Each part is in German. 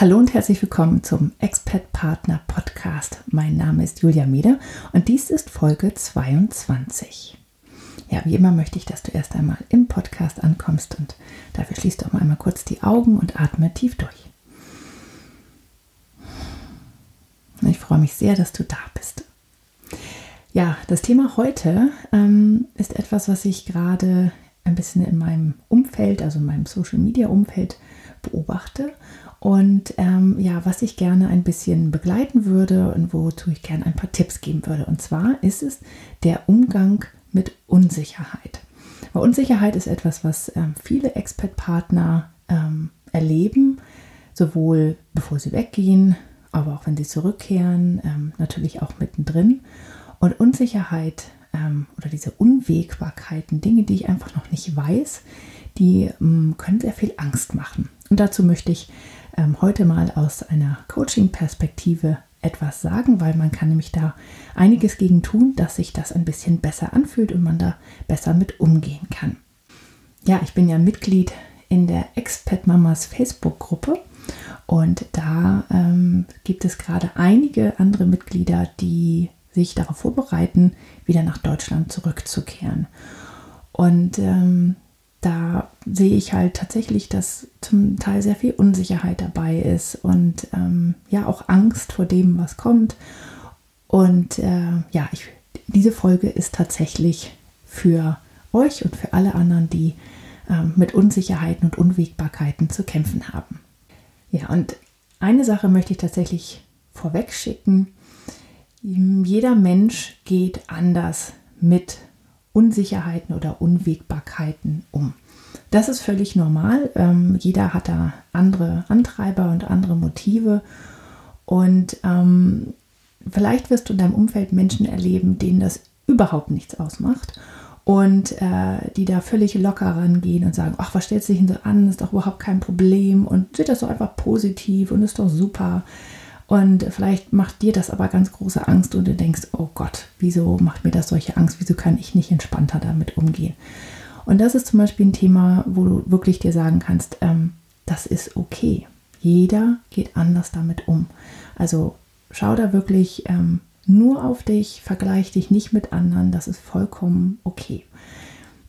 Hallo und herzlich willkommen zum Expat Partner Podcast. Mein Name ist Julia Meder und dies ist Folge 22. Ja, wie immer möchte ich, dass du erst einmal im Podcast ankommst und dafür schließt doch mal einmal kurz die Augen und atme tief durch. Ich freue mich sehr, dass du da bist. Ja, das Thema heute ähm, ist etwas, was ich gerade ein bisschen in meinem Umfeld, also in meinem Social Media Umfeld beobachte und ähm, ja, was ich gerne ein bisschen begleiten würde und wozu ich gerne ein paar Tipps geben würde. Und zwar ist es der Umgang mit Unsicherheit. Weil Unsicherheit ist etwas, was ähm, viele Expert-Partner ähm, erleben, sowohl bevor sie weggehen, aber auch wenn sie zurückkehren, ähm, natürlich auch mittendrin. Und Unsicherheit ähm, oder diese Unwägbarkeiten, Dinge, die ich einfach noch nicht weiß, die ähm, können sehr viel Angst machen. Und dazu möchte ich ähm, heute mal aus einer Coaching-Perspektive etwas sagen, weil man kann nämlich da einiges gegen tun, dass sich das ein bisschen besser anfühlt und man da besser mit umgehen kann. Ja, ich bin ja Mitglied in der Expat Mamas Facebook-Gruppe und da ähm, gibt es gerade einige andere Mitglieder, die sich darauf vorbereiten, wieder nach Deutschland zurückzukehren. Und ähm, da sehe ich halt tatsächlich, dass zum Teil sehr viel Unsicherheit dabei ist und ähm, ja auch Angst vor dem, was kommt. Und äh, ja, ich, diese Folge ist tatsächlich für euch und für alle anderen, die äh, mit Unsicherheiten und Unwägbarkeiten zu kämpfen haben. Ja, und eine Sache möchte ich tatsächlich vorweg schicken. Jeder Mensch geht anders mit Unsicherheiten oder Unwägbarkeiten um. Das ist völlig normal. Ähm, jeder hat da andere Antreiber und andere Motive. Und ähm, vielleicht wirst du in deinem Umfeld Menschen erleben, denen das überhaupt nichts ausmacht und äh, die da völlig locker rangehen und sagen, ach, was stellst du dich denn so an, ist doch überhaupt kein Problem und seht das doch einfach positiv und ist doch super. Und vielleicht macht dir das aber ganz große Angst und du denkst, oh Gott, wieso macht mir das solche Angst? Wieso kann ich nicht entspannter damit umgehen? Und das ist zum Beispiel ein Thema, wo du wirklich dir sagen kannst, ähm, das ist okay. Jeder geht anders damit um. Also schau da wirklich ähm, nur auf dich, vergleich dich nicht mit anderen, das ist vollkommen okay.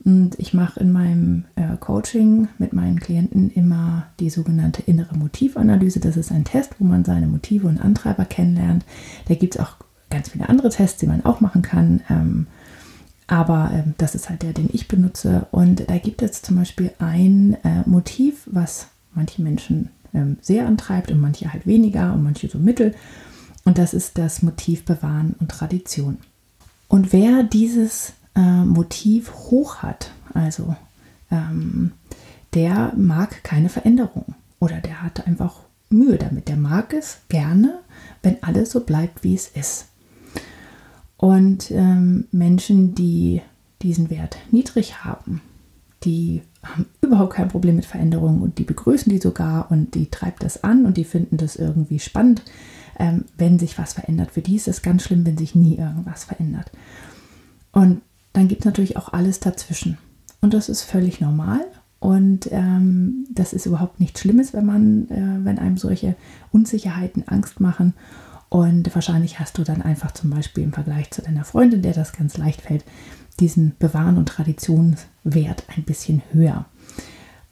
Und ich mache in meinem äh, Coaching mit meinen Klienten immer die sogenannte innere Motivanalyse. Das ist ein Test, wo man seine Motive und Antreiber kennenlernt. Da gibt es auch ganz viele andere Tests, die man auch machen kann. Ähm, aber ähm, das ist halt der, den ich benutze. Und da gibt es zum Beispiel ein äh, Motiv, was manche Menschen ähm, sehr antreibt und manche halt weniger und manche so mittel. Und das ist das Motiv Bewahren und Tradition. Und wer dieses äh, Motiv hoch hat, also ähm, der mag keine Veränderung oder der hat einfach Mühe damit. Der mag es gerne, wenn alles so bleibt, wie es ist. Und ähm, Menschen, die diesen Wert niedrig haben, die haben überhaupt kein Problem mit Veränderungen und die begrüßen die sogar und die treibt das an und die finden das irgendwie spannend, ähm, wenn sich was verändert. Für die ist es ganz schlimm, wenn sich nie irgendwas verändert. Und dann gibt es natürlich auch alles dazwischen. Und das ist völlig normal. Und ähm, das ist überhaupt nichts Schlimmes, wenn man, äh, wenn einem solche Unsicherheiten Angst machen. Und wahrscheinlich hast du dann einfach zum Beispiel im Vergleich zu deiner Freundin, der das ganz leicht fällt, diesen Bewahren- und Traditionswert ein bisschen höher.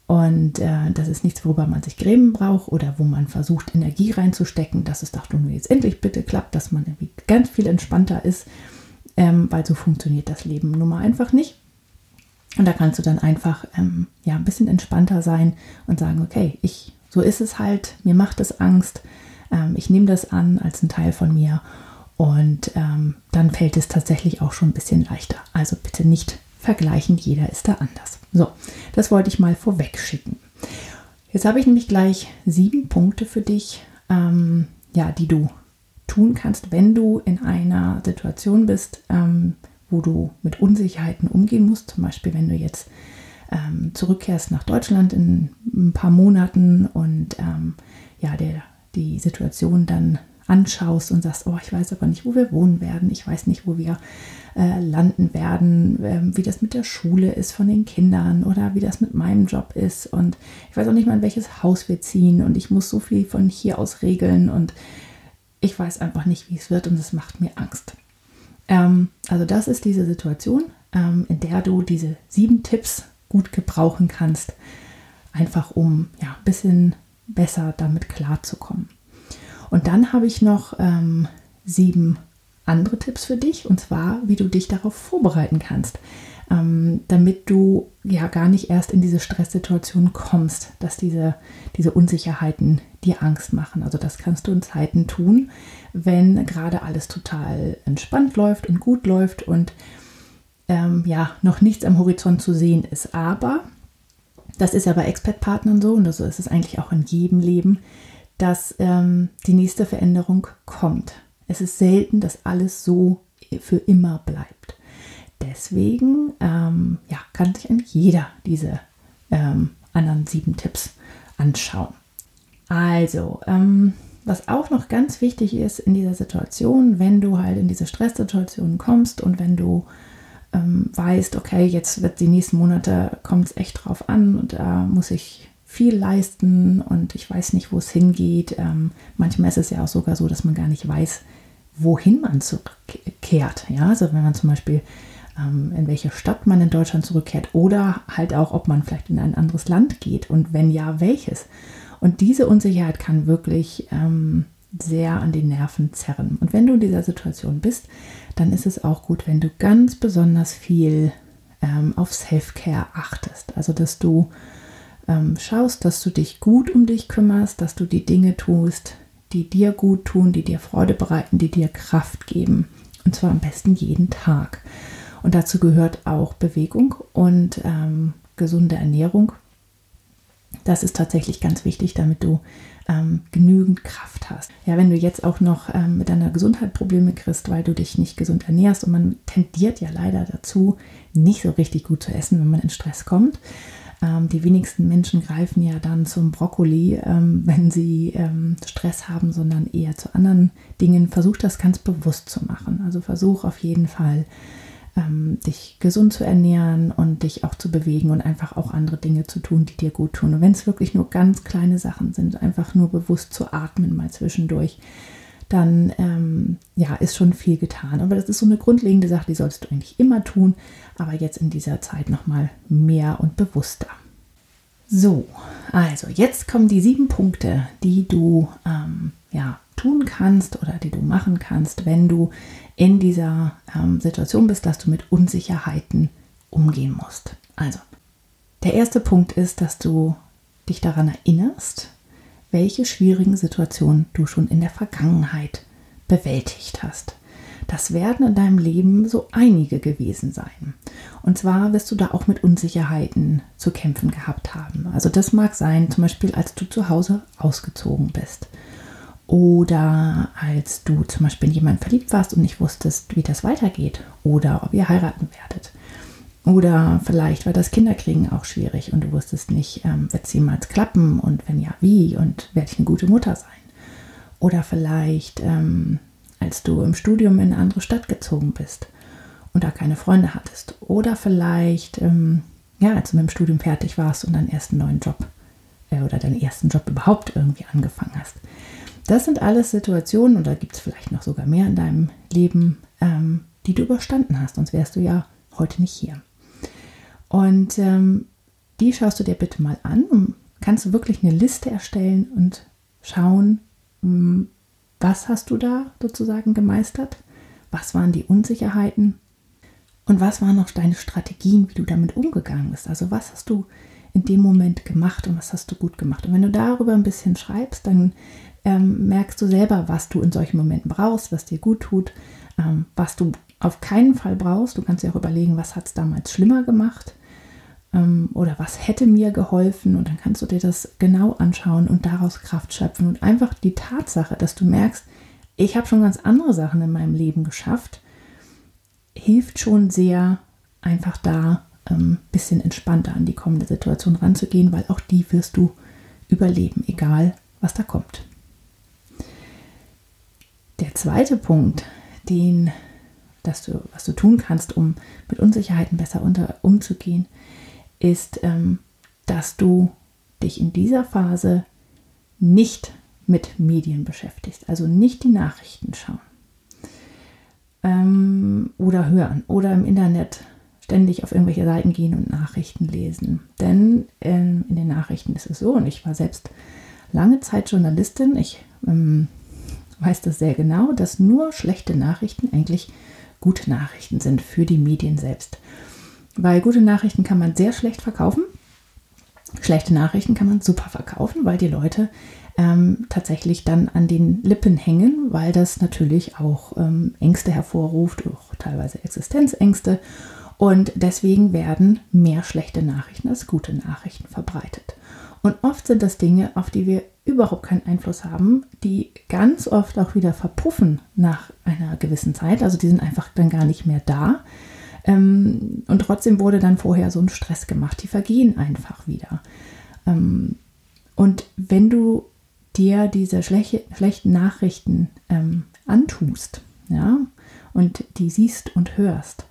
Und äh, das ist nichts, worüber man sich grämen braucht oder wo man versucht, Energie reinzustecken, dass es doch nun jetzt endlich bitte klappt, dass man irgendwie ganz viel entspannter ist ähm, weil so funktioniert das Leben nun mal einfach nicht. Und da kannst du dann einfach ähm, ja, ein bisschen entspannter sein und sagen, okay, ich, so ist es halt, mir macht es Angst, ähm, ich nehme das an als ein Teil von mir und ähm, dann fällt es tatsächlich auch schon ein bisschen leichter. Also bitte nicht vergleichen, jeder ist da anders. So, das wollte ich mal vorweg schicken. Jetzt habe ich nämlich gleich sieben Punkte für dich, ähm, ja, die du tun kannst, wenn du in einer Situation bist, ähm, wo du mit Unsicherheiten umgehen musst. Zum Beispiel, wenn du jetzt ähm, zurückkehrst nach Deutschland in ein paar Monaten und ähm, ja, der, die Situation dann anschaust und sagst, oh, ich weiß aber nicht, wo wir wohnen werden, ich weiß nicht, wo wir äh, landen werden, äh, wie das mit der Schule ist von den Kindern oder wie das mit meinem Job ist und ich weiß auch nicht mal, in welches Haus wir ziehen und ich muss so viel von hier aus regeln und ich weiß einfach nicht, wie es wird und es macht mir Angst. Ähm, also das ist diese Situation, ähm, in der du diese sieben Tipps gut gebrauchen kannst, einfach um ja, ein bisschen besser damit klarzukommen. Und dann habe ich noch ähm, sieben andere Tipps für dich, und zwar, wie du dich darauf vorbereiten kannst, ähm, damit du ja gar nicht erst in diese Stresssituation kommst, dass diese, diese Unsicherheiten dir Angst machen. Also das kannst du in Zeiten tun, wenn gerade alles total entspannt läuft und gut läuft und ähm, ja, noch nichts am Horizont zu sehen ist. Aber das ist ja bei Expert-Partnern so und so ist es eigentlich auch in jedem Leben, dass ähm, die nächste Veränderung kommt. Es ist selten, dass alles so für immer bleibt. Deswegen ähm, ja, kann sich eigentlich jeder diese ähm, anderen sieben Tipps anschauen. Also, ähm, was auch noch ganz wichtig ist in dieser Situation, wenn du halt in diese Stresssituation kommst und wenn du ähm, weißt, okay, jetzt wird die nächsten Monate, kommt es echt drauf an und da muss ich viel leisten und ich weiß nicht, wo es hingeht. Ähm, manchmal ist es ja auch sogar so, dass man gar nicht weiß, wohin man zurückkehrt. Ja, also wenn man zum Beispiel in welche Stadt man in Deutschland zurückkehrt oder halt auch, ob man vielleicht in ein anderes Land geht und wenn ja, welches. Und diese Unsicherheit kann wirklich ähm, sehr an den Nerven zerren. Und wenn du in dieser Situation bist, dann ist es auch gut, wenn du ganz besonders viel ähm, auf Self-Care achtest. Also dass du ähm, schaust, dass du dich gut um dich kümmerst, dass du die Dinge tust, die dir gut tun, die dir Freude bereiten, die dir Kraft geben. Und zwar am besten jeden Tag. Und dazu gehört auch Bewegung und ähm, gesunde Ernährung. Das ist tatsächlich ganz wichtig, damit du ähm, genügend Kraft hast. Ja, wenn du jetzt auch noch ähm, mit deiner Gesundheit Probleme kriegst, weil du dich nicht gesund ernährst und man tendiert ja leider dazu, nicht so richtig gut zu essen, wenn man in Stress kommt, ähm, die wenigsten Menschen greifen ja dann zum Brokkoli, ähm, wenn sie ähm, Stress haben, sondern eher zu anderen Dingen. Versuch das ganz bewusst zu machen. Also versuch auf jeden Fall, dich gesund zu ernähren und dich auch zu bewegen und einfach auch andere Dinge zu tun, die dir gut tun. Und wenn es wirklich nur ganz kleine Sachen sind, einfach nur bewusst zu atmen mal zwischendurch dann ähm, ja, ist schon viel getan. Aber das ist so eine grundlegende Sache, die sollst du eigentlich immer tun, aber jetzt in dieser Zeit nochmal mehr und bewusster. So, also jetzt kommen die sieben Punkte, die du ähm, ja, tun kannst oder die du machen kannst, wenn du in dieser ähm, Situation bist, dass du mit Unsicherheiten umgehen musst. Also, der erste Punkt ist, dass du dich daran erinnerst, welche schwierigen Situationen du schon in der Vergangenheit bewältigt hast. Das werden in deinem Leben so einige gewesen sein. Und zwar wirst du da auch mit Unsicherheiten zu kämpfen gehabt haben. Also das mag sein, zum Beispiel als du zu Hause ausgezogen bist. Oder als du zum Beispiel in jemanden verliebt warst und nicht wusstest, wie das weitergeht. Oder ob ihr heiraten werdet. Oder vielleicht war das Kinderkriegen auch schwierig und du wusstest nicht, ähm, wird es jemals klappen und wenn ja, wie und werde ich eine gute Mutter sein. Oder vielleicht, ähm, als du im Studium in eine andere Stadt gezogen bist und da keine Freunde hattest. Oder vielleicht, ähm, ja, als du mit dem Studium fertig warst und deinen ersten neuen Job äh, oder deinen ersten Job überhaupt irgendwie angefangen hast. Das sind alles Situationen, und da gibt es vielleicht noch sogar mehr in deinem Leben, ähm, die du überstanden hast, sonst wärst du ja heute nicht hier. Und ähm, die schaust du dir bitte mal an und kannst du wirklich eine Liste erstellen und schauen, hm, was hast du da sozusagen gemeistert? Was waren die Unsicherheiten? Und was waren noch deine Strategien, wie du damit umgegangen bist? Also was hast du in dem Moment gemacht und was hast du gut gemacht? Und wenn du darüber ein bisschen schreibst, dann ähm, merkst du selber, was du in solchen Momenten brauchst, was dir gut tut, ähm, was du auf keinen Fall brauchst. Du kannst dir auch überlegen, was hat es damals schlimmer gemacht ähm, oder was hätte mir geholfen und dann kannst du dir das genau anschauen und daraus Kraft schöpfen und einfach die Tatsache, dass du merkst, ich habe schon ganz andere Sachen in meinem Leben geschafft, hilft schon sehr, einfach da ein ähm, bisschen entspannter an die kommende Situation ranzugehen, weil auch die wirst du überleben, egal was da kommt. Der zweite Punkt, den, dass du, was du tun kannst, um mit Unsicherheiten besser unter, umzugehen, ist, ähm, dass du dich in dieser Phase nicht mit Medien beschäftigst, also nicht die Nachrichten schauen ähm, oder hören oder im Internet ständig auf irgendwelche Seiten gehen und Nachrichten lesen. Denn ähm, in den Nachrichten ist es so, und ich war selbst lange Zeit Journalistin, ich ähm, weiß das sehr genau, dass nur schlechte Nachrichten eigentlich gute Nachrichten sind für die Medien selbst. Weil gute Nachrichten kann man sehr schlecht verkaufen. Schlechte Nachrichten kann man super verkaufen, weil die Leute ähm, tatsächlich dann an den Lippen hängen, weil das natürlich auch ähm, Ängste hervorruft, auch teilweise Existenzängste. Und deswegen werden mehr schlechte Nachrichten als gute Nachrichten verbreitet. Und oft sind das Dinge, auf die wir überhaupt keinen Einfluss haben, die ganz oft auch wieder verpuffen nach einer gewissen Zeit. Also die sind einfach dann gar nicht mehr da. Ähm, und trotzdem wurde dann vorher so ein Stress gemacht. Die vergehen einfach wieder. Ähm, und wenn du dir diese schlechte, schlechten Nachrichten ähm, antust, ja, und die siehst und hörst,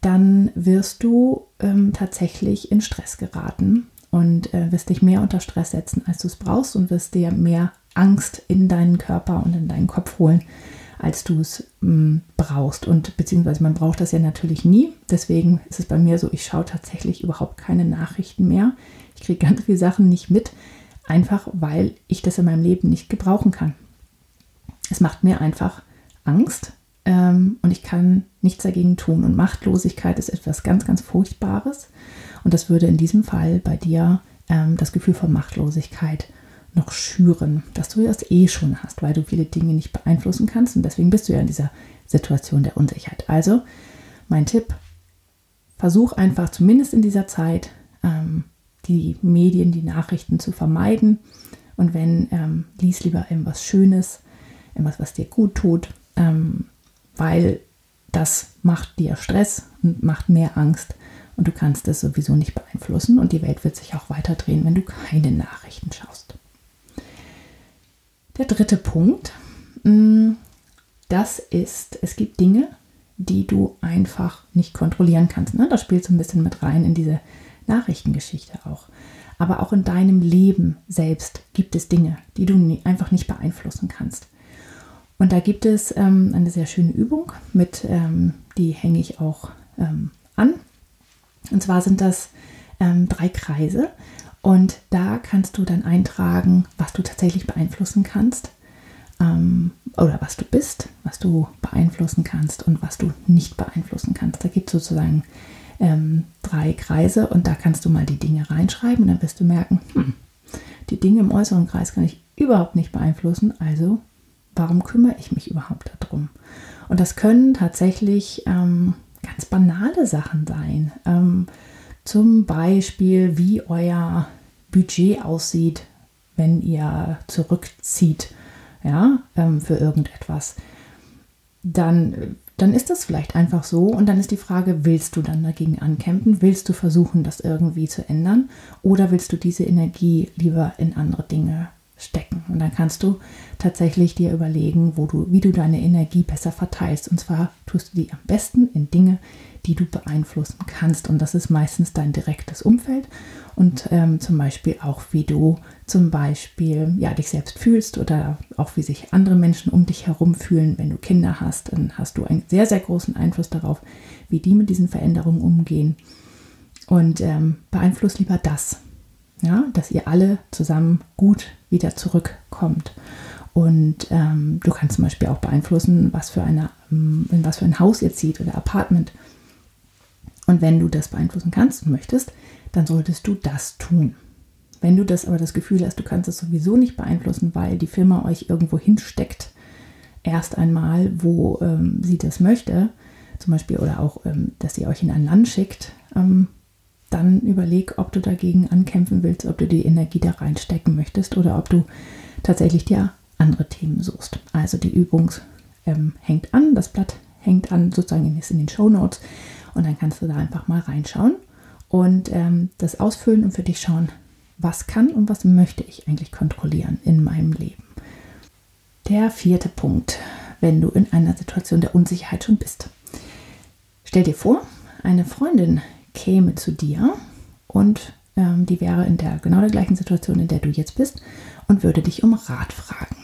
dann wirst du ähm, tatsächlich in Stress geraten und äh, wirst dich mehr unter Stress setzen, als du es brauchst und wirst dir mehr Angst in deinen Körper und in deinen Kopf holen, als du es mm, brauchst. Und beziehungsweise man braucht das ja natürlich nie. Deswegen ist es bei mir so, ich schaue tatsächlich überhaupt keine Nachrichten mehr. Ich kriege ganz viele Sachen nicht mit, einfach weil ich das in meinem Leben nicht gebrauchen kann. Es macht mir einfach Angst ähm, und ich kann nichts dagegen tun. Und Machtlosigkeit ist etwas ganz, ganz Furchtbares. Und das würde in diesem Fall bei dir ähm, das Gefühl von Machtlosigkeit noch schüren, dass du das eh schon hast, weil du viele Dinge nicht beeinflussen kannst und deswegen bist du ja in dieser Situation der Unsicherheit. Also mein Tipp, versuch einfach zumindest in dieser Zeit ähm, die Medien, die Nachrichten zu vermeiden und wenn, ähm, lies lieber irgendwas Schönes, irgendwas, was dir gut tut, ähm, weil das macht dir Stress und macht mehr Angst und du kannst es sowieso nicht beeinflussen und die Welt wird sich auch weiter drehen, wenn du keine Nachrichten schaust. Der dritte Punkt, mm, das ist, es gibt Dinge, die du einfach nicht kontrollieren kannst. Ne? Das spielt so ein bisschen mit rein in diese Nachrichtengeschichte auch. Aber auch in deinem Leben selbst gibt es Dinge, die du einfach nicht beeinflussen kannst. Und da gibt es ähm, eine sehr schöne Übung, mit, ähm, die hänge ich auch ähm, an. Und zwar sind das ähm, drei Kreise. Und da kannst du dann eintragen, was du tatsächlich beeinflussen kannst ähm, oder was du bist, was du beeinflussen kannst und was du nicht beeinflussen kannst. Da gibt es sozusagen ähm, drei Kreise und da kannst du mal die Dinge reinschreiben und dann wirst du merken, hm, die Dinge im äußeren Kreis kann ich überhaupt nicht beeinflussen, also warum kümmere ich mich überhaupt darum? Und das können tatsächlich ähm, ganz banale Sachen sein. Ähm, zum Beispiel, wie euer Budget aussieht, wenn ihr zurückzieht, ja, ähm, für irgendetwas, dann, dann ist das vielleicht einfach so und dann ist die Frage, willst du dann dagegen ankämpfen? Willst du versuchen, das irgendwie zu ändern oder willst du diese Energie lieber in andere Dinge stecken. Und dann kannst du tatsächlich dir überlegen, wo du, wie du deine Energie besser verteilst. Und zwar tust du die am besten in Dinge, die du beeinflussen kannst. Und das ist meistens dein direktes Umfeld und ähm, zum Beispiel auch, wie du zum Beispiel ja, dich selbst fühlst oder auch wie sich andere Menschen um dich herum fühlen. Wenn du Kinder hast, dann hast du einen sehr, sehr großen Einfluss darauf, wie die mit diesen Veränderungen umgehen. Und ähm, beeinfluss lieber das, ja, dass ihr alle zusammen gut wieder zurückkommt. Und ähm, du kannst zum Beispiel auch beeinflussen, was für eine, ähm, in was für ein Haus ihr zieht oder Apartment. Und wenn du das beeinflussen kannst und möchtest, dann solltest du das tun. Wenn du das aber das Gefühl hast, du kannst es sowieso nicht beeinflussen, weil die Firma euch irgendwo hinsteckt, erst einmal, wo ähm, sie das möchte, zum Beispiel, oder auch, ähm, dass sie euch in ein Land schickt, ähm, dann überleg, ob du dagegen ankämpfen willst, ob du die Energie da reinstecken möchtest oder ob du tatsächlich dir andere Themen suchst. Also die Übung ähm, hängt an, das Blatt hängt an, sozusagen ist in den Show Notes und dann kannst du da einfach mal reinschauen und ähm, das ausfüllen und für dich schauen, was kann und was möchte ich eigentlich kontrollieren in meinem Leben. Der vierte Punkt, wenn du in einer Situation der Unsicherheit schon bist. Stell dir vor, eine Freundin käme zu dir und ähm, die wäre in der genau der gleichen Situation, in der du jetzt bist und würde dich um Rat fragen.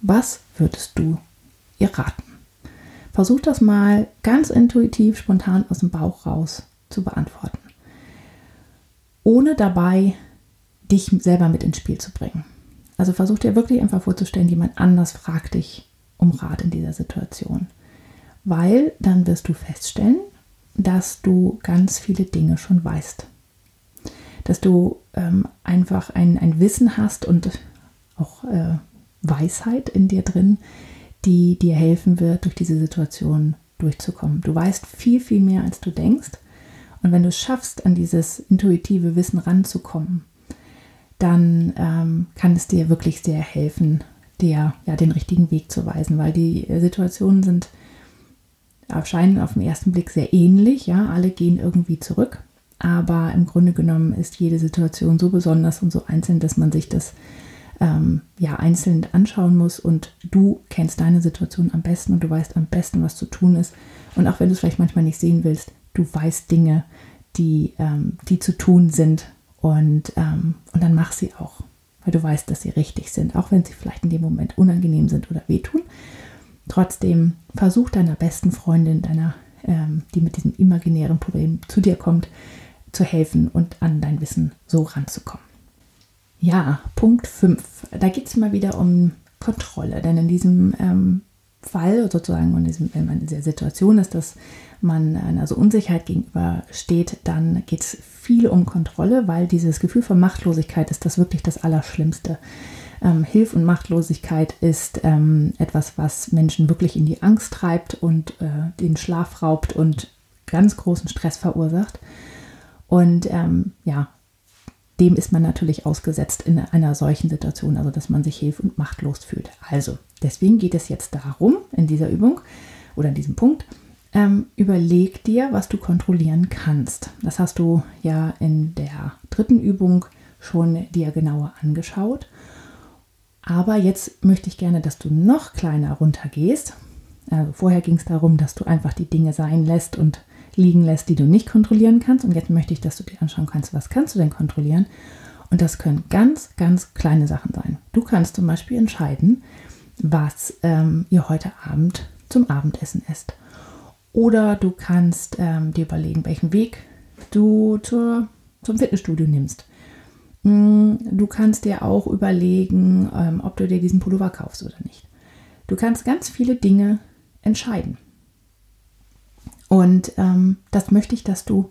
Was würdest du ihr raten? Versuch das mal ganz intuitiv, spontan aus dem Bauch raus zu beantworten, ohne dabei dich selber mit ins Spiel zu bringen. Also versuch dir wirklich einfach vorzustellen, jemand anders fragt dich um Rat in dieser Situation, weil dann wirst du feststellen, dass du ganz viele Dinge schon weißt. Dass du ähm, einfach ein, ein Wissen hast und auch äh, Weisheit in dir drin, die dir helfen wird, durch diese Situation durchzukommen. Du weißt viel, viel mehr, als du denkst. Und wenn du es schaffst, an dieses intuitive Wissen ranzukommen, dann ähm, kann es dir wirklich sehr helfen, dir ja den richtigen Weg zu weisen, weil die Situationen sind erscheinen auf den ersten Blick sehr ähnlich. Ja, alle gehen irgendwie zurück. Aber im Grunde genommen ist jede Situation so besonders und so einzeln, dass man sich das ähm, ja einzeln anschauen muss. Und du kennst deine Situation am besten und du weißt am besten, was zu tun ist. Und auch wenn du es vielleicht manchmal nicht sehen willst, du weißt Dinge, die, ähm, die zu tun sind. Und, ähm, und dann mach sie auch, weil du weißt, dass sie richtig sind, auch wenn sie vielleicht in dem Moment unangenehm sind oder wehtun. Trotzdem versuch deiner besten Freundin, deiner, ähm, die mit diesem imaginären Problem zu dir kommt, zu helfen und an dein Wissen so ranzukommen. Ja, Punkt 5. Da geht es mal wieder um Kontrolle, denn in diesem ähm, Fall sozusagen, diesem, wenn man in dieser Situation ist, dass man einer so Unsicherheit gegenübersteht, dann geht es viel um Kontrolle, weil dieses Gefühl von Machtlosigkeit ist das wirklich das Allerschlimmste. Ähm, Hilf- und Machtlosigkeit ist ähm, etwas, was Menschen wirklich in die Angst treibt und äh, den Schlaf raubt und ganz großen Stress verursacht. Und ähm, ja, dem ist man natürlich ausgesetzt in einer solchen Situation, also dass man sich hilf- und machtlos fühlt. Also, deswegen geht es jetzt darum, in dieser Übung oder in diesem Punkt, ähm, überleg dir, was du kontrollieren kannst. Das hast du ja in der dritten Übung schon dir genauer angeschaut. Aber jetzt möchte ich gerne, dass du noch kleiner runtergehst. Also vorher ging es darum, dass du einfach die Dinge sein lässt und liegen lässt, die du nicht kontrollieren kannst. Und jetzt möchte ich, dass du dir anschauen kannst, was kannst du denn kontrollieren. Und das können ganz, ganz kleine Sachen sein. Du kannst zum Beispiel entscheiden, was ähm, ihr heute Abend zum Abendessen esst. Oder du kannst ähm, dir überlegen, welchen Weg du zur, zum Fitnessstudio nimmst. Mm, du kannst dir auch überlegen, ähm, ob du dir diesen Pullover kaufst oder nicht. Du kannst ganz viele Dinge entscheiden. Und ähm, das möchte ich, dass du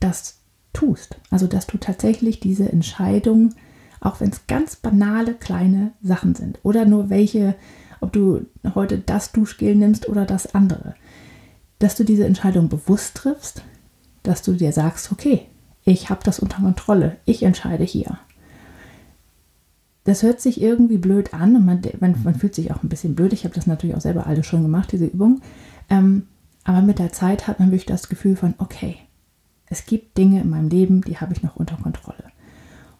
das tust. Also, dass du tatsächlich diese Entscheidung, auch wenn es ganz banale kleine Sachen sind oder nur welche, ob du heute das Duschgel nimmst oder das andere, dass du diese Entscheidung bewusst triffst, dass du dir sagst, okay, ich habe das unter Kontrolle, ich entscheide hier. Das hört sich irgendwie blöd an und man, man, man fühlt sich auch ein bisschen blöd. Ich habe das natürlich auch selber alles schon gemacht, diese Übung. Ähm, aber mit der Zeit hat man wirklich das Gefühl von, okay, es gibt Dinge in meinem Leben, die habe ich noch unter Kontrolle.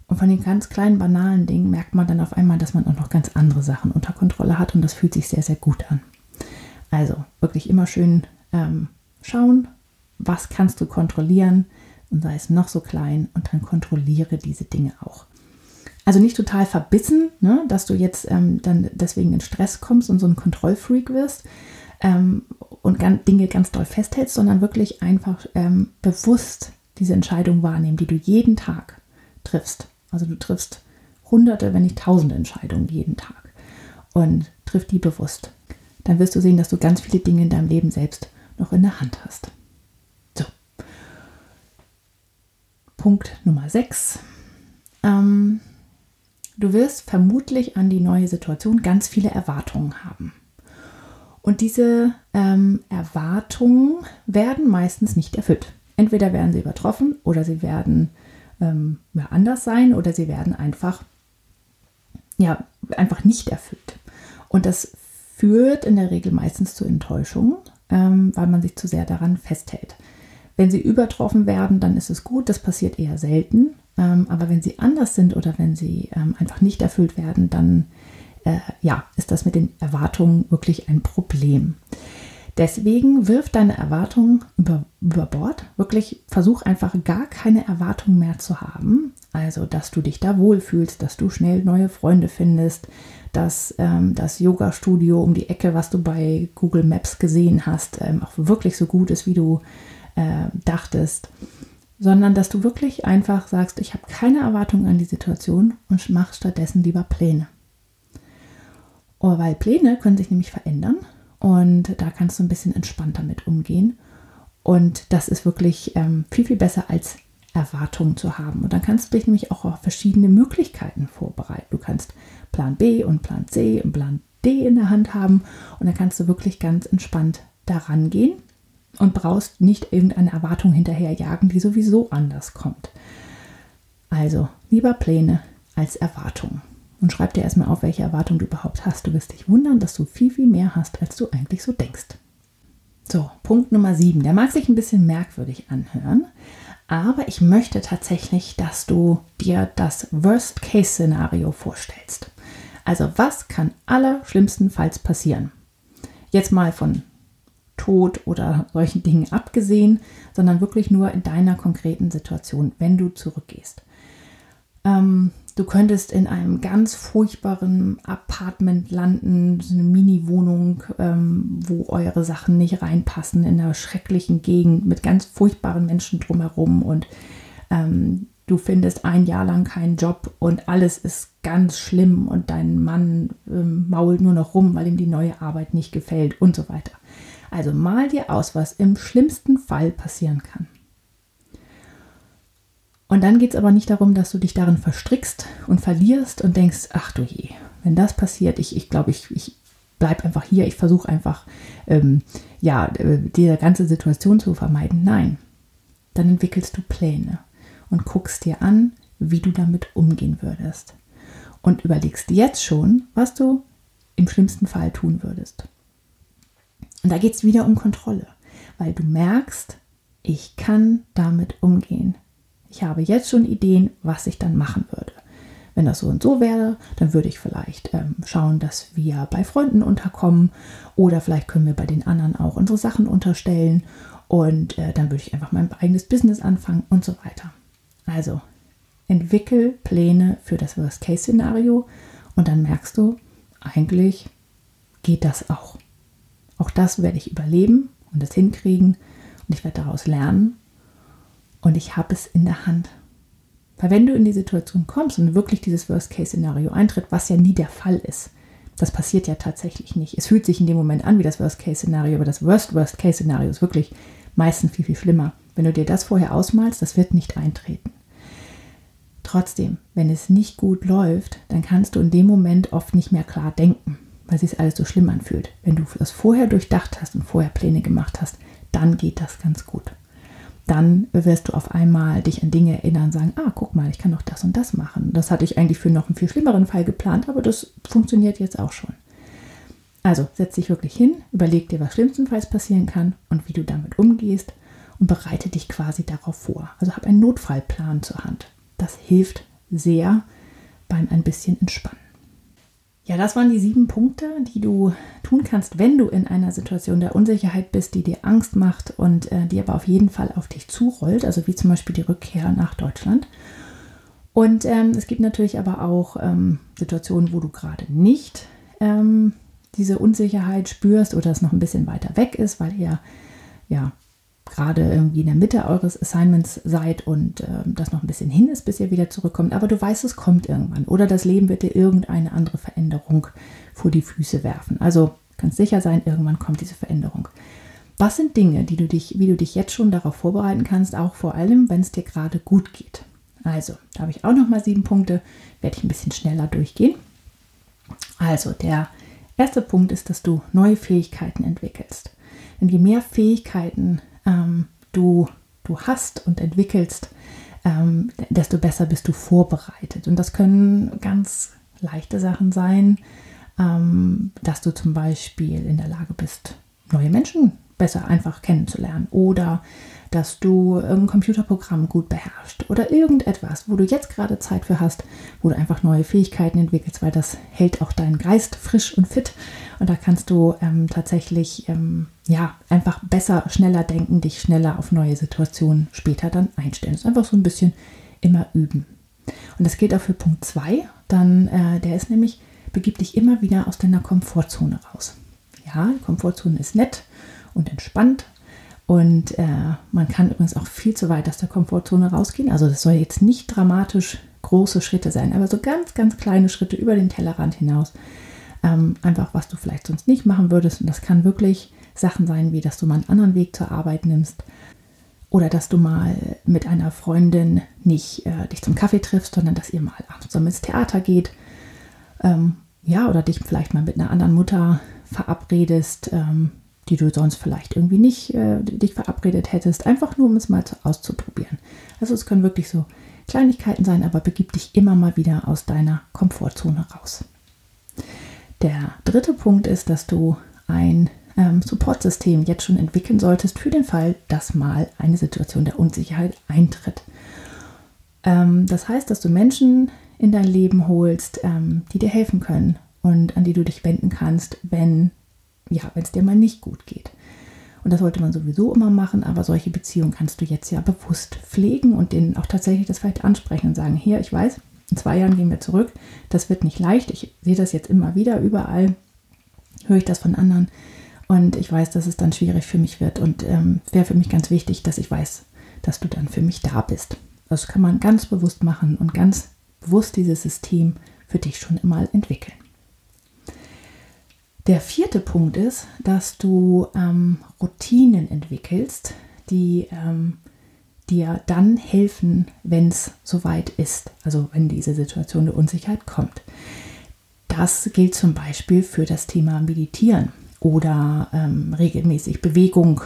Und von den ganz kleinen, banalen Dingen merkt man dann auf einmal, dass man auch noch ganz andere Sachen unter Kontrolle hat und das fühlt sich sehr, sehr gut an. Also wirklich immer schön ähm, schauen, was kannst du kontrollieren, und sei es noch so klein und dann kontrolliere diese Dinge auch. Also nicht total verbissen, ne, dass du jetzt ähm, dann deswegen in Stress kommst und so ein Kontrollfreak wirst ähm, und ganz, Dinge ganz doll festhältst, sondern wirklich einfach ähm, bewusst diese Entscheidung wahrnehmen, die du jeden Tag triffst. Also du triffst hunderte, wenn nicht tausende Entscheidungen jeden Tag und triff die bewusst. Dann wirst du sehen, dass du ganz viele Dinge in deinem Leben selbst noch in der Hand hast. Punkt Nummer 6. Ähm, du wirst vermutlich an die neue Situation ganz viele Erwartungen haben. Und diese ähm, Erwartungen werden meistens nicht erfüllt. Entweder werden sie übertroffen oder sie werden ähm, ja, anders sein oder sie werden einfach, ja, einfach nicht erfüllt. Und das führt in der Regel meistens zu Enttäuschungen, ähm, weil man sich zu sehr daran festhält. Wenn sie übertroffen werden, dann ist es gut, das passiert eher selten. Ähm, aber wenn sie anders sind oder wenn sie ähm, einfach nicht erfüllt werden, dann äh, ja, ist das mit den Erwartungen wirklich ein Problem. Deswegen wirf deine Erwartungen über, über Bord. Wirklich versuch einfach gar keine Erwartungen mehr zu haben. Also, dass du dich da wohlfühlst, dass du schnell neue Freunde findest, dass ähm, das Yoga-Studio um die Ecke, was du bei Google Maps gesehen hast, ähm, auch wirklich so gut ist, wie du äh, dachtest. Sondern dass du wirklich einfach sagst, ich habe keine Erwartungen an die Situation und mach stattdessen lieber Pläne. Oh, weil Pläne können sich nämlich verändern und da kannst du ein bisschen entspannter mit umgehen. Und das ist wirklich ähm, viel, viel besser als Erwartungen zu haben. Und dann kannst du dich nämlich auch auf verschiedene Möglichkeiten vorbereiten. Du kannst Plan B und Plan C und Plan D in der Hand haben und dann kannst du wirklich ganz entspannt daran gehen und brauchst nicht irgendeine Erwartung hinterherjagen, die sowieso anders kommt. Also lieber Pläne als Erwartungen und schreib dir erstmal auf, welche Erwartungen du überhaupt hast. Du wirst dich wundern, dass du viel, viel mehr hast, als du eigentlich so denkst. So, Punkt Nummer 7. Der mag sich ein bisschen merkwürdig anhören, aber ich möchte tatsächlich, dass du dir das Worst-Case-Szenario vorstellst. Also, was kann allerschlimmstenfalls passieren? Jetzt mal von Tod oder solchen Dingen abgesehen, sondern wirklich nur in deiner konkreten Situation, wenn du zurückgehst. Ähm, Du könntest in einem ganz furchtbaren Apartment landen, so eine Mini-Wohnung, ähm, wo eure Sachen nicht reinpassen, in einer schrecklichen Gegend mit ganz furchtbaren Menschen drumherum und ähm, du findest ein Jahr lang keinen Job und alles ist ganz schlimm und dein Mann ähm, mault nur noch rum, weil ihm die neue Arbeit nicht gefällt und so weiter. Also mal dir aus, was im schlimmsten Fall passieren kann. Und dann geht es aber nicht darum, dass du dich darin verstrickst und verlierst und denkst, ach du je, wenn das passiert, ich, ich glaube, ich, ich bleibe einfach hier, ich versuche einfach, ähm, ja, äh, diese ganze Situation zu vermeiden. Nein, dann entwickelst du Pläne und guckst dir an, wie du damit umgehen würdest. Und überlegst jetzt schon, was du im schlimmsten Fall tun würdest. Und da geht es wieder um Kontrolle, weil du merkst, ich kann damit umgehen. Ich habe jetzt schon Ideen, was ich dann machen würde. Wenn das so und so wäre, dann würde ich vielleicht ähm, schauen, dass wir bei Freunden unterkommen oder vielleicht können wir bei den anderen auch unsere Sachen unterstellen und äh, dann würde ich einfach mein eigenes Business anfangen und so weiter. Also entwickel Pläne für das Worst-Case-Szenario und dann merkst du, eigentlich geht das auch. Auch das werde ich überleben und das hinkriegen und ich werde daraus lernen und ich habe es in der Hand. Weil wenn du in die Situation kommst und wirklich dieses Worst-Case-Szenario eintritt, was ja nie der Fall ist, das passiert ja tatsächlich nicht. Es fühlt sich in dem Moment an wie das Worst-Case-Szenario, aber das Worst-Worst-Case-Szenario ist wirklich meistens viel, viel schlimmer. Wenn du dir das vorher ausmalst, das wird nicht eintreten. Trotzdem, wenn es nicht gut läuft, dann kannst du in dem Moment oft nicht mehr klar denken, weil sich alles so schlimm anfühlt. Wenn du das vorher durchdacht hast und vorher Pläne gemacht hast, dann geht das ganz gut dann wirst du auf einmal dich an Dinge erinnern und sagen, ah, guck mal, ich kann doch das und das machen. Das hatte ich eigentlich für noch einen viel schlimmeren Fall geplant, aber das funktioniert jetzt auch schon. Also setz dich wirklich hin, überleg dir, was schlimmstenfalls passieren kann und wie du damit umgehst und bereite dich quasi darauf vor. Also hab einen Notfallplan zur Hand. Das hilft sehr beim ein bisschen entspannen. Ja, das waren die sieben Punkte, die du tun kannst, wenn du in einer Situation der Unsicherheit bist, die dir Angst macht und äh, die aber auf jeden Fall auf dich zurollt, also wie zum Beispiel die Rückkehr nach Deutschland. Und ähm, es gibt natürlich aber auch ähm, Situationen, wo du gerade nicht ähm, diese Unsicherheit spürst oder es noch ein bisschen weiter weg ist, weil ihr ja gerade irgendwie in der Mitte eures Assignments seid und äh, das noch ein bisschen hin ist, bis ihr wieder zurückkommt. Aber du weißt, es kommt irgendwann. Oder das Leben wird dir irgendeine andere Veränderung vor die Füße werfen. Also kannst sicher sein, irgendwann kommt diese Veränderung. Was sind Dinge, die du dich, wie du dich jetzt schon darauf vorbereiten kannst, auch vor allem, wenn es dir gerade gut geht? Also, da habe ich auch noch mal sieben Punkte, werde ich ein bisschen schneller durchgehen. Also, der erste Punkt ist, dass du neue Fähigkeiten entwickelst. Denn je mehr Fähigkeiten ähm, du du hast und entwickelst, ähm, desto besser bist du vorbereitet. Und das können ganz leichte Sachen sein, ähm, dass du zum Beispiel in der Lage bist, neue Menschen besser einfach kennenzulernen oder dass du ein Computerprogramm gut beherrschst oder irgendetwas, wo du jetzt gerade Zeit für hast, wo du einfach neue Fähigkeiten entwickelst, weil das hält auch deinen Geist frisch und fit und da kannst du ähm, tatsächlich ähm, ja einfach besser, schneller denken, dich schneller auf neue Situationen später dann einstellen. Das ist einfach so ein bisschen immer üben. Und das gilt auch für Punkt 2, dann äh, der ist nämlich, begib dich immer wieder aus deiner Komfortzone raus. Ja, Komfortzone ist nett und entspannt und äh, man kann übrigens auch viel zu weit aus der Komfortzone rausgehen. Also das soll jetzt nicht dramatisch große Schritte sein, aber so ganz, ganz kleine Schritte über den Tellerrand hinaus. Ähm, einfach, was du vielleicht sonst nicht machen würdest. Und das kann wirklich Sachen sein, wie dass du mal einen anderen Weg zur Arbeit nimmst. Oder dass du mal mit einer Freundin nicht äh, dich zum Kaffee triffst, sondern dass ihr mal abends ins Theater geht. Ähm, ja, oder dich vielleicht mal mit einer anderen Mutter verabredest, ähm, die du sonst vielleicht irgendwie nicht äh, dich verabredet hättest, einfach nur um es mal zu, auszuprobieren. Also es können wirklich so Kleinigkeiten sein, aber begib dich immer mal wieder aus deiner Komfortzone raus. Der dritte Punkt ist, dass du ein ähm, Supportsystem jetzt schon entwickeln solltest für den Fall, dass mal eine Situation der Unsicherheit eintritt. Ähm, das heißt, dass du Menschen in dein Leben holst, ähm, die dir helfen können und an die du dich wenden kannst, wenn ja, wenn es dir mal nicht gut geht. Und das sollte man sowieso immer machen, aber solche Beziehungen kannst du jetzt ja bewusst pflegen und denen auch tatsächlich das vielleicht ansprechen und sagen, hier, ich weiß, in zwei Jahren gehen wir zurück, das wird nicht leicht, ich sehe das jetzt immer wieder, überall höre ich das von anderen und ich weiß, dass es dann schwierig für mich wird und ähm, wäre für mich ganz wichtig, dass ich weiß, dass du dann für mich da bist. Das kann man ganz bewusst machen und ganz bewusst dieses System für dich schon immer entwickeln. Der vierte Punkt ist, dass du ähm, Routinen entwickelst, die ähm, dir dann helfen, wenn es soweit ist, also wenn diese Situation der Unsicherheit kommt. Das gilt zum Beispiel für das Thema Meditieren oder ähm, regelmäßig Bewegung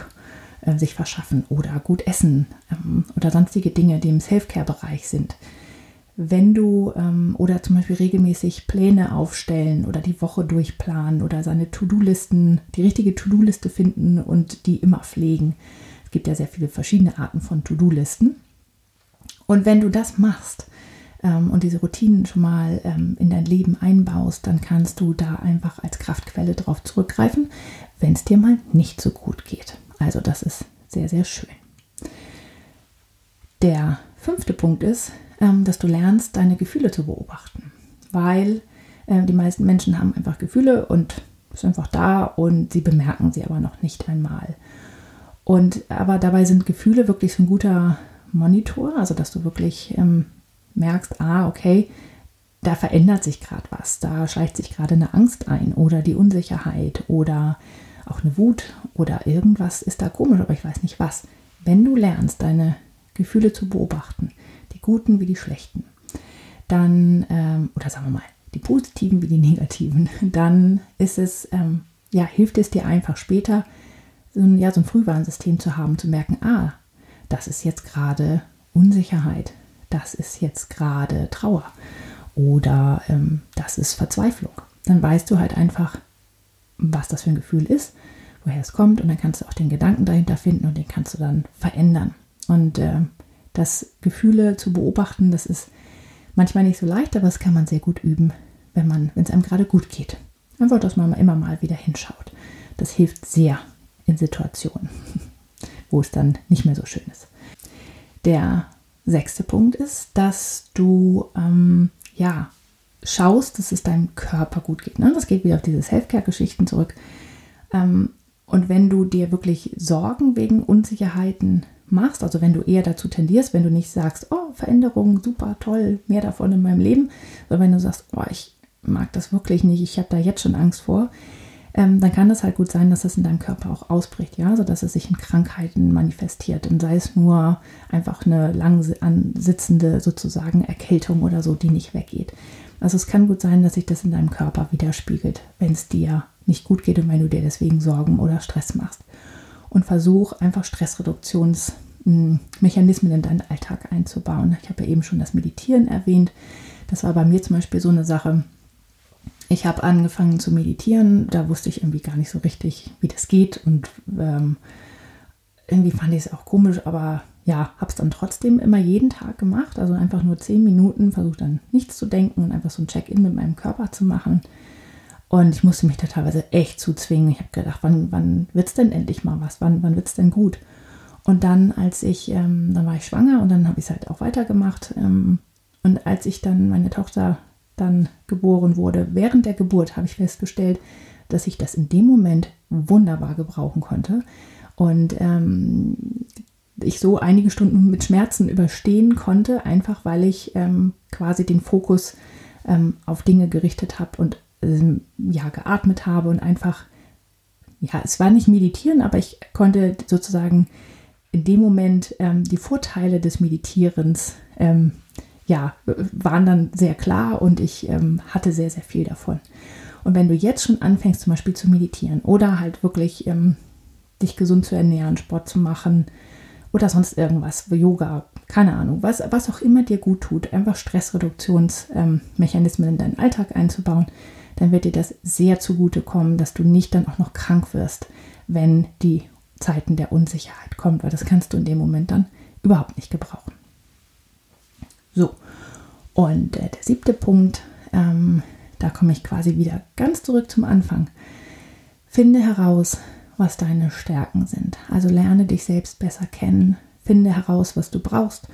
äh, sich verschaffen oder gut essen ähm, oder sonstige Dinge, die im Self-Care-Bereich sind wenn du ähm, oder zum Beispiel regelmäßig Pläne aufstellen oder die Woche durchplanen oder seine To-Do-Listen, die richtige To-Do-Liste finden und die immer pflegen. Es gibt ja sehr viele verschiedene Arten von To-Do-Listen. Und wenn du das machst ähm, und diese Routinen schon mal ähm, in dein Leben einbaust, dann kannst du da einfach als Kraftquelle drauf zurückgreifen, wenn es dir mal nicht so gut geht. Also das ist sehr, sehr schön. Der fünfte Punkt ist, dass du lernst, deine Gefühle zu beobachten. Weil äh, die meisten Menschen haben einfach Gefühle und sind einfach da und sie bemerken sie aber noch nicht einmal. Und aber dabei sind Gefühle wirklich so ein guter Monitor, also dass du wirklich ähm, merkst, ah, okay, da verändert sich gerade was, da schleicht sich gerade eine Angst ein oder die Unsicherheit oder auch eine Wut oder irgendwas ist da komisch, aber ich weiß nicht was. Wenn du lernst, deine Gefühle zu beobachten, die guten wie die schlechten, dann, ähm, oder sagen wir mal, die positiven wie die negativen, dann ist es, ähm, ja, hilft es dir einfach später, so ein, ja, so ein Frühwarnsystem zu haben, zu merken, ah, das ist jetzt gerade Unsicherheit, das ist jetzt gerade Trauer oder ähm, das ist Verzweiflung. Dann weißt du halt einfach, was das für ein Gefühl ist, woher es kommt und dann kannst du auch den Gedanken dahinter finden und den kannst du dann verändern. Und äh, das Gefühle zu beobachten, das ist manchmal nicht so leicht, aber das kann man sehr gut üben, wenn man, wenn es einem gerade gut geht. Einfach, dass man immer mal wieder hinschaut. Das hilft sehr in Situationen, wo es dann nicht mehr so schön ist. Der sechste Punkt ist, dass du ähm, ja schaust, dass es deinem Körper gut geht. Ne? Das geht wieder auf diese Selfcare-Geschichten zurück. Ähm, und wenn du dir wirklich Sorgen wegen Unsicherheiten machst, also wenn du eher dazu tendierst, wenn du nicht sagst, oh, Veränderung, super, toll, mehr davon in meinem Leben, sondern wenn du sagst, oh, ich mag das wirklich nicht, ich habe da jetzt schon Angst vor, ähm, dann kann das halt gut sein, dass das in deinem Körper auch ausbricht, ja, dass es sich in Krankheiten manifestiert und sei es nur einfach eine lang sitzende sozusagen Erkältung oder so, die nicht weggeht. Also es kann gut sein, dass sich das in deinem Körper widerspiegelt, wenn es dir nicht gut geht und wenn du dir deswegen Sorgen oder Stress machst und versuch einfach Stressreduktionsmethoden Mechanismen in deinen Alltag einzubauen. Ich habe ja eben schon das Meditieren erwähnt. Das war bei mir zum Beispiel so eine Sache. Ich habe angefangen zu meditieren, da wusste ich irgendwie gar nicht so richtig, wie das geht und ähm, irgendwie fand ich es auch komisch, aber ja, habe es dann trotzdem immer jeden Tag gemacht, also einfach nur zehn Minuten, versucht dann nichts zu denken und einfach so ein Check-in mit meinem Körper zu machen. Und ich musste mich da teilweise echt zu zwingen. Ich habe gedacht, wann, wann wird es denn endlich mal was? Wann, wann wird es denn gut? Und dann, als ich, ähm, dann war ich schwanger und dann habe ich es halt auch weitergemacht. Ähm, und als ich dann meine Tochter dann geboren wurde, während der Geburt habe ich festgestellt, dass ich das in dem Moment wunderbar gebrauchen konnte. Und ähm, ich so einige Stunden mit Schmerzen überstehen konnte, einfach weil ich ähm, quasi den Fokus ähm, auf Dinge gerichtet habe und ähm, ja, geatmet habe und einfach, ja, es war nicht meditieren, aber ich konnte sozusagen in dem Moment ähm, die Vorteile des Meditierens ähm, ja, waren dann sehr klar und ich ähm, hatte sehr, sehr viel davon. Und wenn du jetzt schon anfängst, zum Beispiel zu meditieren oder halt wirklich ähm, dich gesund zu ernähren, Sport zu machen oder sonst irgendwas, Yoga, keine Ahnung, was, was auch immer dir gut tut, einfach Stressreduktionsmechanismen ähm, in deinen Alltag einzubauen, dann wird dir das sehr zugute kommen, dass du nicht dann auch noch krank wirst, wenn die Zeiten der Unsicherheit kommen, weil das kannst du in dem Moment dann überhaupt nicht gebrauchen. So, und äh, der siebte Punkt, ähm, da komme ich quasi wieder ganz zurück zum Anfang. Finde heraus, was deine Stärken sind. Also lerne dich selbst besser kennen. Finde heraus, was du brauchst,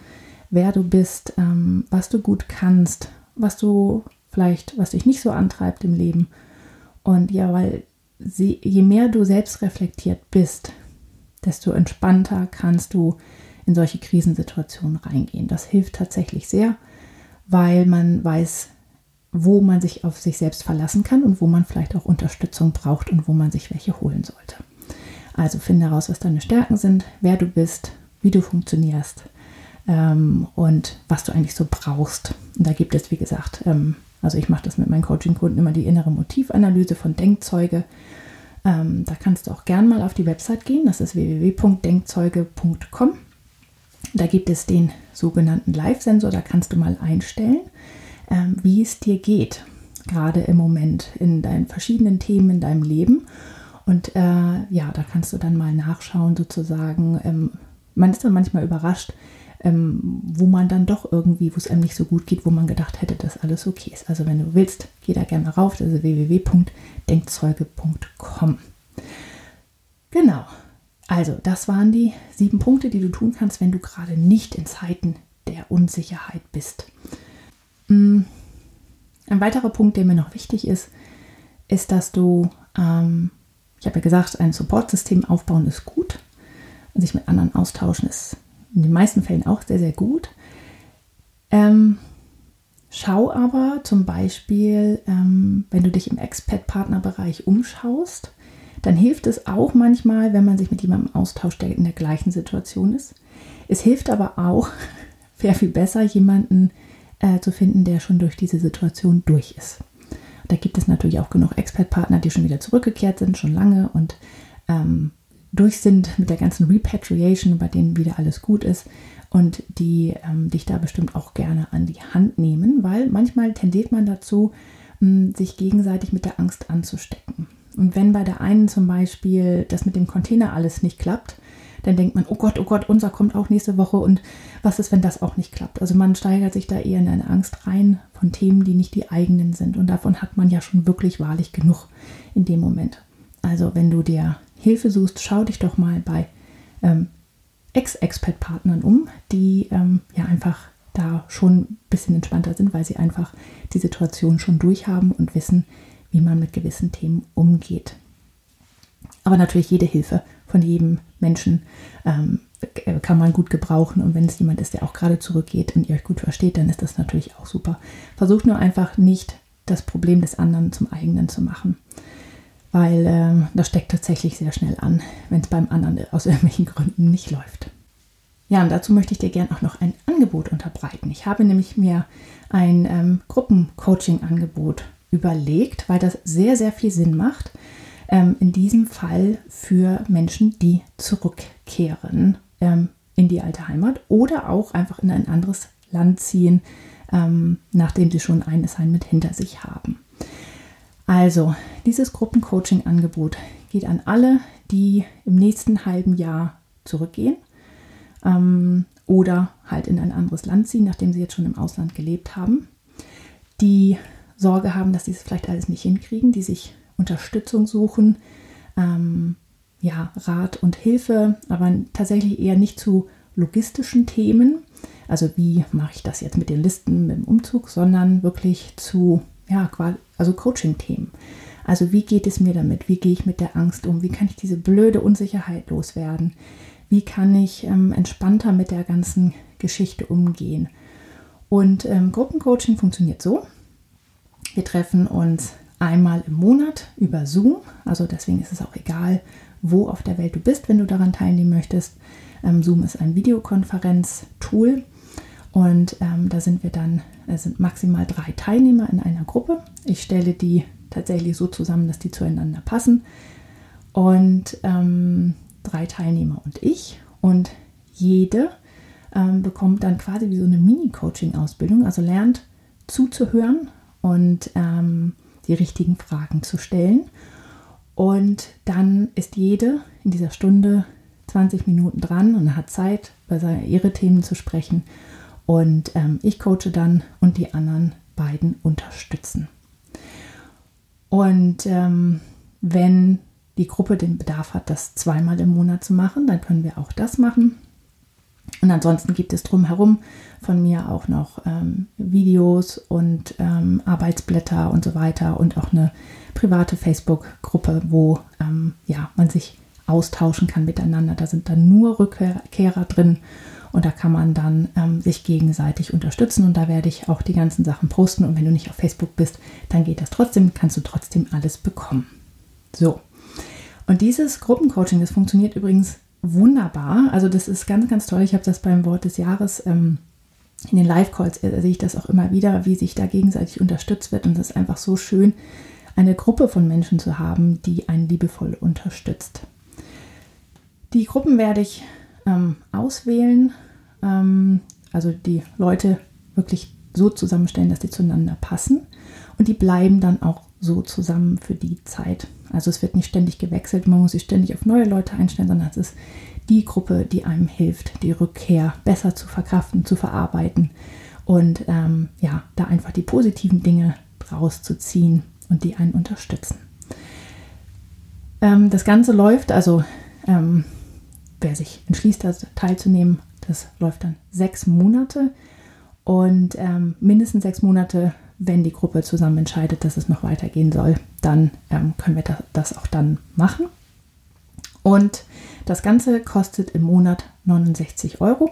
wer du bist, ähm, was du gut kannst, was du vielleicht, was dich nicht so antreibt im Leben. Und ja, weil sie, je mehr du selbst reflektiert bist, desto entspannter kannst du in solche Krisensituationen reingehen. Das hilft tatsächlich sehr, weil man weiß, wo man sich auf sich selbst verlassen kann und wo man vielleicht auch Unterstützung braucht und wo man sich welche holen sollte. Also finde heraus, was deine Stärken sind, wer du bist, wie du funktionierst ähm, und was du eigentlich so brauchst. Und da gibt es, wie gesagt, ähm, also ich mache das mit meinen Coaching-Kunden immer die innere Motivanalyse von Denkzeuge. Ähm, da kannst du auch gern mal auf die Website gehen, das ist www.denkzeuge.com. Da gibt es den sogenannten Live-Sensor, da kannst du mal einstellen, ähm, wie es dir geht, gerade im Moment in deinen verschiedenen Themen in deinem Leben. Und äh, ja, da kannst du dann mal nachschauen, sozusagen. Ähm, man ist dann manchmal überrascht, ähm, wo man dann doch irgendwie, wo es einem nicht so gut geht, wo man gedacht hätte, dass alles okay ist. Also wenn du willst, geh da gerne mal rauf, das ist www.denkzeuge.com. Genau. Also, das waren die sieben Punkte, die du tun kannst, wenn du gerade nicht in Zeiten der Unsicherheit bist. Mm. Ein weiterer Punkt, der mir noch wichtig ist, ist, dass du, ähm, ich habe ja gesagt, ein Supportsystem aufbauen ist gut. Und sich mit anderen austauschen ist in den meisten Fällen auch sehr, sehr gut. Ähm, schau aber zum Beispiel, ähm, wenn du dich im Expat-Partnerbereich umschaust, dann hilft es auch manchmal, wenn man sich mit jemandem austauscht, der in der gleichen Situation ist. Es hilft aber auch, sehr viel besser, jemanden äh, zu finden, der schon durch diese Situation durch ist. Da gibt es natürlich auch genug Expert-Partner, die schon wieder zurückgekehrt sind, schon lange und ähm, durch sind mit der ganzen Repatriation, bei denen wieder alles gut ist und die ähm, dich da bestimmt auch gerne an die Hand nehmen, weil manchmal tendiert man dazu, mh, sich gegenseitig mit der Angst anzustecken. Und wenn bei der einen zum Beispiel das mit dem Container alles nicht klappt, dann denkt man, oh Gott, oh Gott, unser kommt auch nächste Woche und was ist, wenn das auch nicht klappt? Also man steigert sich da eher in eine Angst rein von Themen, die nicht die eigenen sind. Und davon hat man ja schon wirklich wahrlich genug in dem Moment. Also wenn du dir Hilfe suchst, schau dich doch mal bei ähm, Ex-Expert-Partnern um, die ähm, ja einfach da schon ein bisschen entspannter sind, weil sie einfach die Situation schon durchhaben und wissen, wie man mit gewissen Themen umgeht. Aber natürlich jede Hilfe von jedem Menschen ähm, kann man gut gebrauchen. Und wenn es jemand ist, der auch gerade zurückgeht und ihr euch gut versteht, dann ist das natürlich auch super. Versucht nur einfach nicht, das Problem des anderen zum eigenen zu machen. Weil äh, das steckt tatsächlich sehr schnell an, wenn es beim anderen aus irgendwelchen Gründen nicht läuft. Ja, und dazu möchte ich dir gerne auch noch ein Angebot unterbreiten. Ich habe nämlich mir ein ähm, Gruppencoaching-Angebot überlegt, weil das sehr, sehr viel Sinn macht. Ähm, in diesem Fall für Menschen, die zurückkehren ähm, in die alte Heimat oder auch einfach in ein anderes Land ziehen, ähm, nachdem sie schon ein Assignment hinter sich haben. Also, dieses Gruppencoaching-Angebot geht an alle, die im nächsten halben Jahr zurückgehen ähm, oder halt in ein anderes Land ziehen, nachdem sie jetzt schon im Ausland gelebt haben, die Sorge haben, dass sie es vielleicht alles nicht hinkriegen, die sich Unterstützung suchen, ähm, ja, Rat und Hilfe, aber tatsächlich eher nicht zu logistischen Themen, also wie mache ich das jetzt mit den Listen, mit dem Umzug, sondern wirklich zu, ja, also Coaching-Themen. Also wie geht es mir damit? Wie gehe ich mit der Angst um? Wie kann ich diese blöde Unsicherheit loswerden? Wie kann ich ähm, entspannter mit der ganzen Geschichte umgehen? Und ähm, Gruppencoaching funktioniert so. Wir treffen uns einmal im Monat über Zoom. Also deswegen ist es auch egal, wo auf der Welt du bist, wenn du daran teilnehmen möchtest. Ähm, Zoom ist ein Videokonferenz-Tool und ähm, da sind wir dann, es sind maximal drei Teilnehmer in einer Gruppe. Ich stelle die tatsächlich so zusammen, dass die zueinander passen. Und ähm, drei Teilnehmer und ich. Und jede ähm, bekommt dann quasi wie so eine Mini-Coaching-Ausbildung, also lernt zuzuhören und ähm, die richtigen Fragen zu stellen. Und dann ist jede in dieser Stunde 20 Minuten dran und hat Zeit, über ihre Themen zu sprechen. Und ähm, ich coache dann und die anderen beiden unterstützen. Und ähm, wenn die Gruppe den Bedarf hat, das zweimal im Monat zu machen, dann können wir auch das machen. Und ansonsten gibt es drumherum von mir auch noch ähm, Videos und ähm, Arbeitsblätter und so weiter und auch eine private Facebook-Gruppe, wo ähm, ja, man sich austauschen kann miteinander. Da sind dann nur Rückkehrer drin und da kann man dann ähm, sich gegenseitig unterstützen und da werde ich auch die ganzen Sachen posten und wenn du nicht auf Facebook bist, dann geht das trotzdem, kannst du trotzdem alles bekommen. So. Und dieses Gruppencoaching, das funktioniert übrigens wunderbar. Also das ist ganz, ganz toll. Ich habe das beim Wort des Jahres ähm, in den Live-Calls, äh, sehe ich das auch immer wieder, wie sich da gegenseitig unterstützt wird. Und das ist einfach so schön, eine Gruppe von Menschen zu haben, die einen liebevoll unterstützt. Die Gruppen werde ich ähm, auswählen, ähm, also die Leute wirklich so zusammenstellen, dass die zueinander passen. Und die bleiben dann auch so zusammen für die Zeit. Also es wird nicht ständig gewechselt, man muss sich ständig auf neue Leute einstellen, sondern es ist die Gruppe, die einem hilft, die Rückkehr besser zu verkraften, zu verarbeiten und ähm, ja, da einfach die positiven Dinge rauszuziehen und die einen unterstützen. Ähm, das Ganze läuft, also ähm, wer sich entschließt, das teilzunehmen, das läuft dann sechs Monate und ähm, mindestens sechs Monate wenn die Gruppe zusammen entscheidet, dass es noch weitergehen soll, dann ähm, können wir das, das auch dann machen. Und das Ganze kostet im Monat 69 Euro.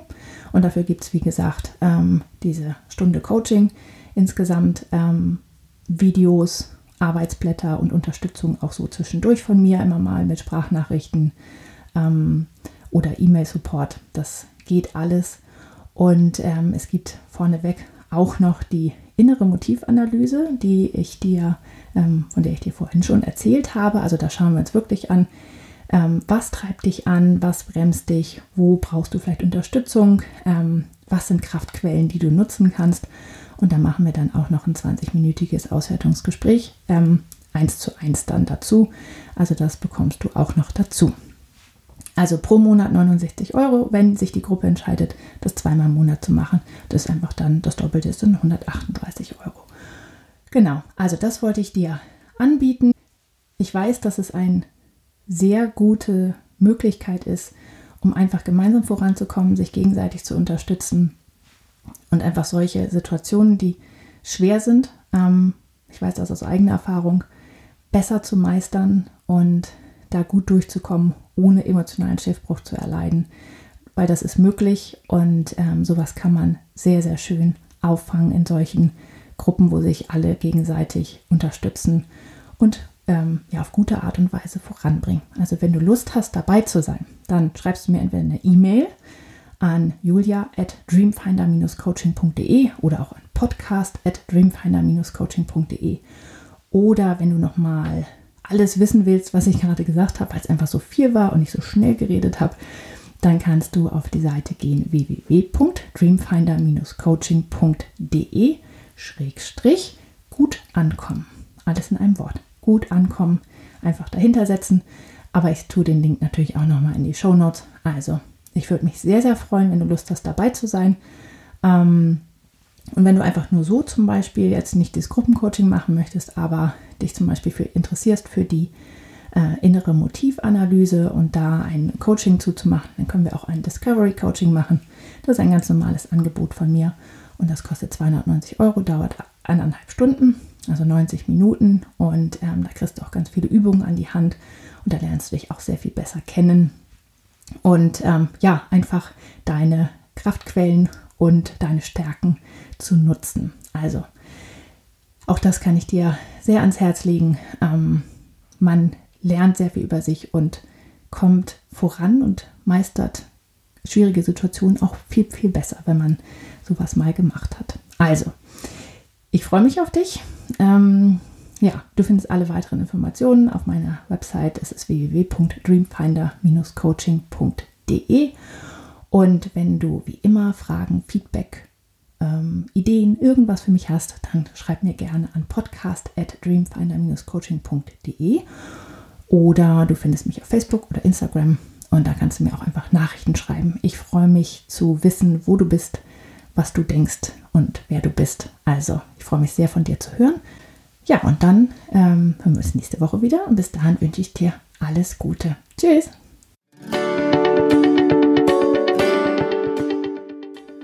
Und dafür gibt es, wie gesagt, ähm, diese Stunde Coaching, insgesamt ähm, Videos, Arbeitsblätter und Unterstützung auch so zwischendurch von mir, immer mal mit Sprachnachrichten ähm, oder E-Mail-Support. Das geht alles. Und ähm, es gibt vorneweg auch noch die innere Motivanalyse, die ich dir, ähm, von der ich dir vorhin schon erzählt habe. Also da schauen wir uns wirklich an, ähm, was treibt dich an, was bremst dich, wo brauchst du vielleicht Unterstützung, ähm, was sind Kraftquellen, die du nutzen kannst. Und da machen wir dann auch noch ein 20-minütiges Auswertungsgespräch, ähm, eins zu eins dann dazu. Also das bekommst du auch noch dazu. Also pro Monat 69 Euro, wenn sich die Gruppe entscheidet, das zweimal im Monat zu machen. Das ist einfach dann das Doppelte, ist dann 138 Euro. Genau, also das wollte ich dir anbieten. Ich weiß, dass es eine sehr gute Möglichkeit ist, um einfach gemeinsam voranzukommen, sich gegenseitig zu unterstützen und einfach solche Situationen, die schwer sind, ähm, ich weiß das aus eigener Erfahrung, besser zu meistern und da gut durchzukommen, ohne emotionalen Schiffbruch zu erleiden. Weil das ist möglich und ähm, sowas kann man sehr, sehr schön auffangen in solchen Gruppen, wo sich alle gegenseitig unterstützen und ähm, ja, auf gute Art und Weise voranbringen. Also wenn du Lust hast, dabei zu sein, dann schreibst du mir entweder eine E-Mail an julia at dreamfinder-coaching.de oder auch an podcast at dreamfinder-coaching.de. Oder wenn du nochmal alles wissen willst, was ich gerade gesagt habe, weil es einfach so viel war und ich so schnell geredet habe, dann kannst du auf die Seite gehen www.dreamfinder-coaching.de Schrägstrich gut ankommen. Alles in einem Wort. Gut ankommen. Einfach dahinter setzen. Aber ich tue den Link natürlich auch nochmal in die Show Notes. Also, ich würde mich sehr, sehr freuen, wenn du Lust hast, dabei zu sein. Ähm, und wenn du einfach nur so zum Beispiel jetzt nicht das Gruppencoaching machen möchtest, aber dich zum Beispiel für interessierst für die äh, innere Motivanalyse und da ein Coaching zuzumachen, dann können wir auch ein Discovery Coaching machen. Das ist ein ganz normales Angebot von mir und das kostet 290 Euro, dauert eineinhalb Stunden, also 90 Minuten und ähm, da kriegst du auch ganz viele Übungen an die Hand und da lernst du dich auch sehr viel besser kennen und ähm, ja, einfach deine Kraftquellen und deine Stärken zu nutzen. Also auch das kann ich dir sehr ans Herz legen. Ähm, man lernt sehr viel über sich und kommt voran und meistert schwierige Situationen auch viel, viel besser, wenn man sowas mal gemacht hat. Also, ich freue mich auf dich. Ähm, ja, du findest alle weiteren Informationen auf meiner Website. Es ist www.dreamfinder-coaching.de. Und wenn du wie immer Fragen, Feedback, ähm, Ideen, irgendwas für mich hast, dann schreib mir gerne an podcast at dreamfinder-coaching.de oder du findest mich auf Facebook oder Instagram und da kannst du mir auch einfach Nachrichten schreiben. Ich freue mich zu wissen, wo du bist, was du denkst und wer du bist. Also, ich freue mich sehr von dir zu hören. Ja, und dann ähm, hören wir uns nächste Woche wieder und bis dahin wünsche ich dir alles Gute. Tschüss!